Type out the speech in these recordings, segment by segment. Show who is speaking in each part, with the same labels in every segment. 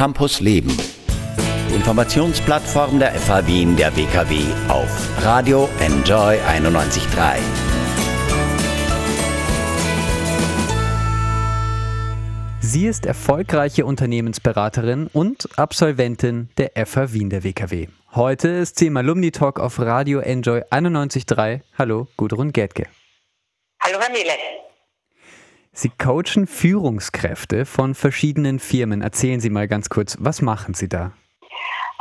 Speaker 1: Campus Leben. Informationsplattform der FH Wien der WKW auf Radio Enjoy 91.3.
Speaker 2: Sie ist erfolgreiche Unternehmensberaterin und Absolventin der FH Wien der WKW. Heute ist sie im Alumni Talk auf Radio Enjoy 91.3. Hallo, Gudrun Gerdke.
Speaker 3: Hallo, Herr Miele.
Speaker 2: Sie coachen Führungskräfte von verschiedenen Firmen. Erzählen Sie mal ganz kurz, was machen Sie da?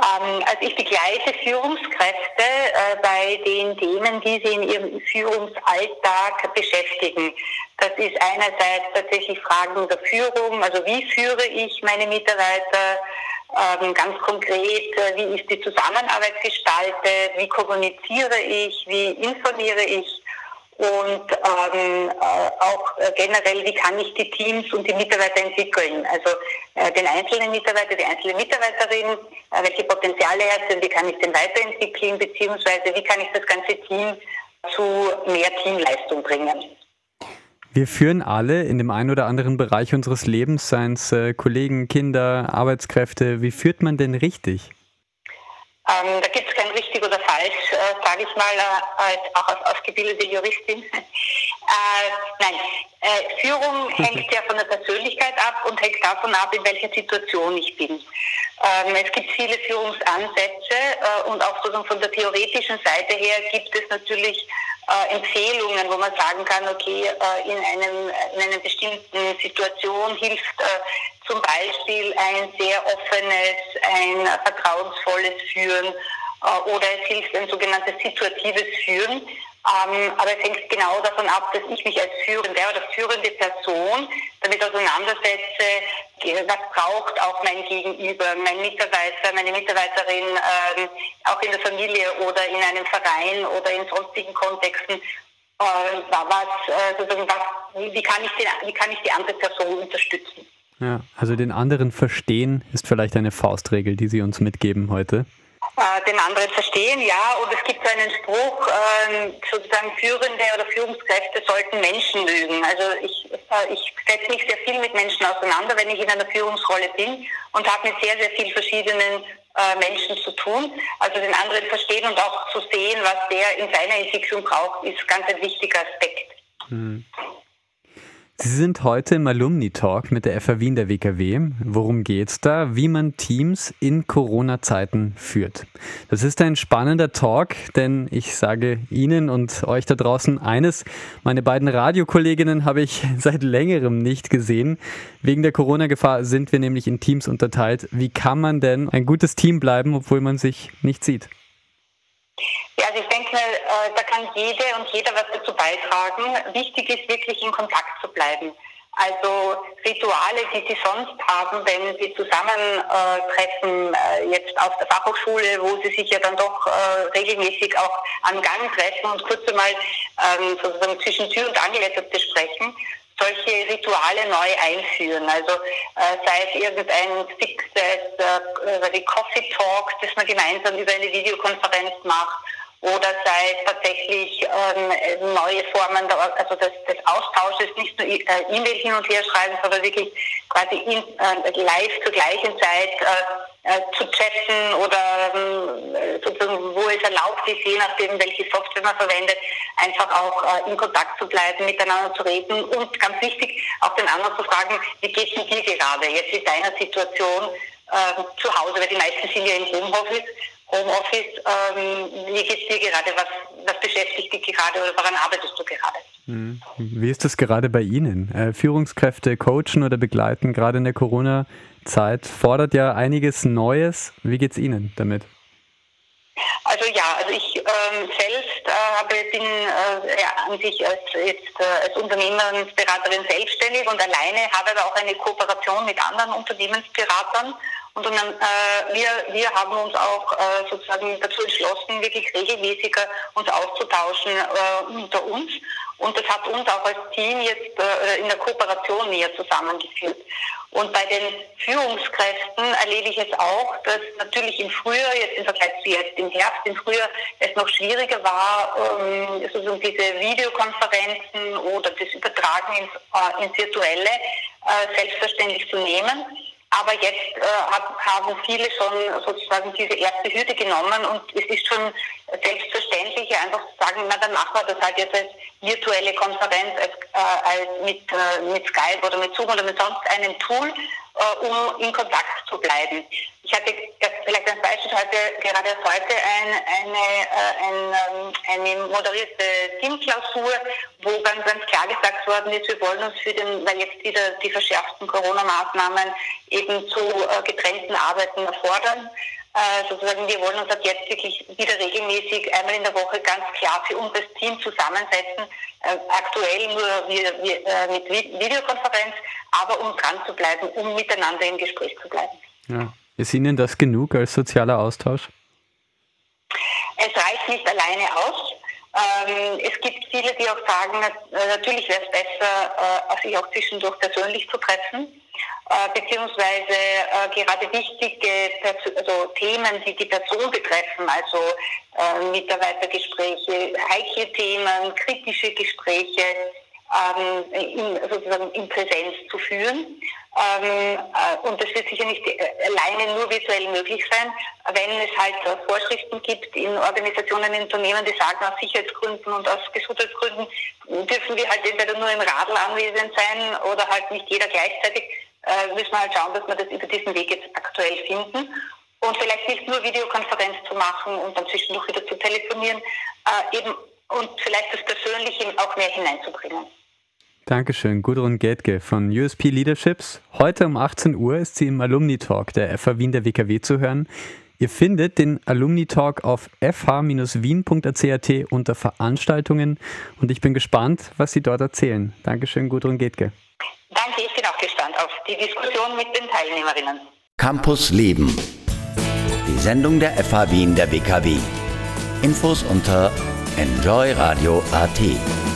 Speaker 3: Ähm, also ich begleite Führungskräfte äh, bei den Themen, die sie in ihrem Führungsalltag beschäftigen. Das ist einerseits tatsächlich Fragen der Führung, also wie führe ich meine Mitarbeiter, ähm, ganz konkret, äh, wie ist die Zusammenarbeit gestaltet, wie kommuniziere ich, wie informiere ich und ähm, äh, auch äh, generell, wie kann ich die Teams und die Mitarbeiter entwickeln. Also äh, den einzelnen Mitarbeiter, die einzelne Mitarbeiterin, äh, welche Potenziale hat und wie kann ich den weiterentwickeln, beziehungsweise wie kann ich das ganze Team zu mehr Teamleistung bringen.
Speaker 2: Wir führen alle in dem einen oder anderen Bereich unseres Lebens, seien es äh, Kollegen, Kinder, Arbeitskräfte. Wie führt man denn richtig?
Speaker 3: Ähm, da gibt es kein richtig oder falsch, äh, sage ich mal, äh, als auch als ausgebildete Juristin. äh, nein, äh, Führung hängt ja von der Persönlichkeit ab und hängt davon ab, in welcher Situation ich bin. Ähm, es gibt viele Führungsansätze äh, und auch sozusagen von der theoretischen Seite her gibt es natürlich äh, Empfehlungen, wo man sagen kann, okay, äh, in, einem, in einer bestimmten Situation hilft äh, zum Beispiel ein sehr offenes, ein vertrauensvolles Führen äh, oder es hilft ein sogenanntes situatives Führen. Ähm, aber es hängt genau davon ab, dass ich mich als führende oder führende Person damit auseinandersetze, was braucht auch mein Gegenüber, mein Mitarbeiter, meine Mitarbeiterin, ähm, auch in der Familie oder in einem Verein oder in sonstigen Kontexten, äh, was, äh, was, wie, kann ich den, wie kann ich die andere Person unterstützen.
Speaker 2: Ja, also den anderen verstehen ist vielleicht eine Faustregel, die Sie uns mitgeben heute.
Speaker 3: Äh, den anderen verstehen, ja. Und es gibt so einen Spruch, äh, sozusagen Führende oder Führungskräfte sollten Menschen mögen. Also ich, äh, ich setze mich sehr viel mit Menschen auseinander, wenn ich in einer Führungsrolle bin und habe mit sehr, sehr vielen verschiedenen äh, Menschen zu tun. Also den anderen verstehen und auch zu sehen, was der in seiner Entwicklung braucht, ist ganz ein wichtiger Aspekt. Hm.
Speaker 2: Sie sind heute im Alumni-Talk mit der FA Wien der WKW. Worum geht's da? Wie man Teams in Corona-Zeiten führt. Das ist ein spannender Talk, denn ich sage Ihnen und euch da draußen eines, meine beiden Radiokolleginnen habe ich seit längerem nicht gesehen. Wegen der Corona-Gefahr sind wir nämlich in Teams unterteilt. Wie kann man denn ein gutes Team bleiben, obwohl man sich nicht sieht?
Speaker 3: Ja, also ich denke, äh, da kann jede und jeder was dazu beitragen. Wichtig ist wirklich in Kontakt zu bleiben. Also Rituale, die Sie sonst haben, wenn Sie zusammentreffen, äh, jetzt auf der Fachhochschule, wo Sie sich ja dann doch äh, regelmäßig auch am Gang treffen und kurz einmal ähm, sozusagen zwischen Tür und Angel etwas besprechen, solche Rituale neu einführen. Also äh, sei es irgendein fixes äh, Coffee Talk, das man gemeinsam über eine Videokonferenz macht oder sei es tatsächlich ähm, neue Formen der, also des, des Austausches, nicht nur äh, E-Mail hin und her schreiben, sondern wirklich quasi in, äh, live zur gleichen Zeit äh, äh, zu chatten oder ähm, sozusagen, wo es erlaubt ist, je nachdem, welche Software man verwendet, einfach auch äh, in Kontakt zu bleiben, miteinander zu reden und ganz wichtig, auch den anderen zu fragen, wie geht es dir gerade jetzt in deiner Situation äh, zu Hause, weil die meisten sind ja im Homeoffice Homeoffice, ähm, wie geht es dir gerade, was, was beschäftigt dich gerade oder woran arbeitest du gerade?
Speaker 2: Wie ist das gerade bei Ihnen? Äh, Führungskräfte coachen oder begleiten, gerade in der Corona-Zeit, fordert ja einiges Neues. Wie geht es Ihnen damit?
Speaker 3: Also ja, also ich ähm, selbst äh, habe, bin äh, ja, an sich als, jetzt, äh, als Unternehmensberaterin selbstständig und alleine, habe aber auch eine Kooperation mit anderen Unternehmensberatern und dann, äh, wir, wir haben uns auch äh, sozusagen dazu entschlossen, wirklich regelmäßiger uns auszutauschen äh, unter uns. Und das hat uns auch als Team jetzt äh, in der Kooperation näher zusammengeführt. Und bei den Führungskräften erlebe ich es auch, dass natürlich im Frühjahr, jetzt im Vergleich zu jetzt im Herbst, im Frühjahr es noch schwieriger war, ähm, sozusagen diese Videokonferenzen oder das Übertragen ins, äh, ins Virtuelle äh, selbstverständlich zu nehmen. Aber jetzt äh, haben viele schon sozusagen diese erste Hürde genommen und es ist schon selbstverständlich, einfach zu sagen, na dann machen wir das halt jetzt als virtuelle Konferenz, als, äh, als mit, äh, mit Skype oder mit Zoom oder mit sonst einem Tool äh, um in Kontakt zu bleiben. Ich hatte vielleicht ein Beispiel heute, gerade heute ein, eine, äh, ein, ähm, eine moderierte Teamklausur, wo ganz, ganz klar gesagt worden ist, wir wollen uns für den, weil jetzt wieder die verschärften Corona-Maßnahmen eben zu äh, getrennten Arbeiten erfordern, äh, sozusagen, wir wollen uns ab jetzt wirklich wieder regelmäßig einmal in der Woche ganz klar für uns als Team zusammensetzen. Äh, aktuell nur wir, wir, äh, mit Videokonferenz, aber um dran zu bleiben, um miteinander im Gespräch zu bleiben.
Speaker 2: Ja. Ist Ihnen das genug als sozialer Austausch?
Speaker 3: Es reicht nicht alleine aus. Ähm, es gibt viele, die auch sagen, äh, natürlich wäre es besser, äh, sich auch zwischendurch persönlich zu treffen. Äh, beziehungsweise äh, gerade wichtige also Themen, die die Person betreffen, also äh, Mitarbeitergespräche, heikle Themen, kritische Gespräche ähm, in, sozusagen in Präsenz zu führen. Ähm, äh, und das wird sicher nicht äh, alleine nur virtuell möglich sein, wenn es halt Vorschriften gibt in Organisationen, in Unternehmen, die sagen, aus Sicherheitsgründen und aus Gesundheitsgründen dürfen wir halt entweder nur im Radl anwesend sein oder halt nicht jeder gleichzeitig äh, müssen wir halt schauen, dass wir das über diesen Weg jetzt aktuell finden. Und vielleicht nicht nur Videokonferenz zu machen und dann zwischendurch wieder zu telefonieren, äh, eben und vielleicht das Persönliche auch mehr hineinzubringen.
Speaker 2: Dankeschön, Gudrun Gedke von USP Leaderships. Heute um 18 Uhr ist sie im Alumni Talk der FH Wien der WKW zu hören. Ihr findet den Alumni Talk auf fh-wien.at unter Veranstaltungen und ich bin gespannt, was Sie dort erzählen. Dankeschön, Gudrun Gedke.
Speaker 3: Danke, ich bin auch gespannt auf die Diskussion mit den Teilnehmerinnen.
Speaker 1: Campus Leben. Die Sendung der FH Wien der WKW. Infos unter enjoyradio.at.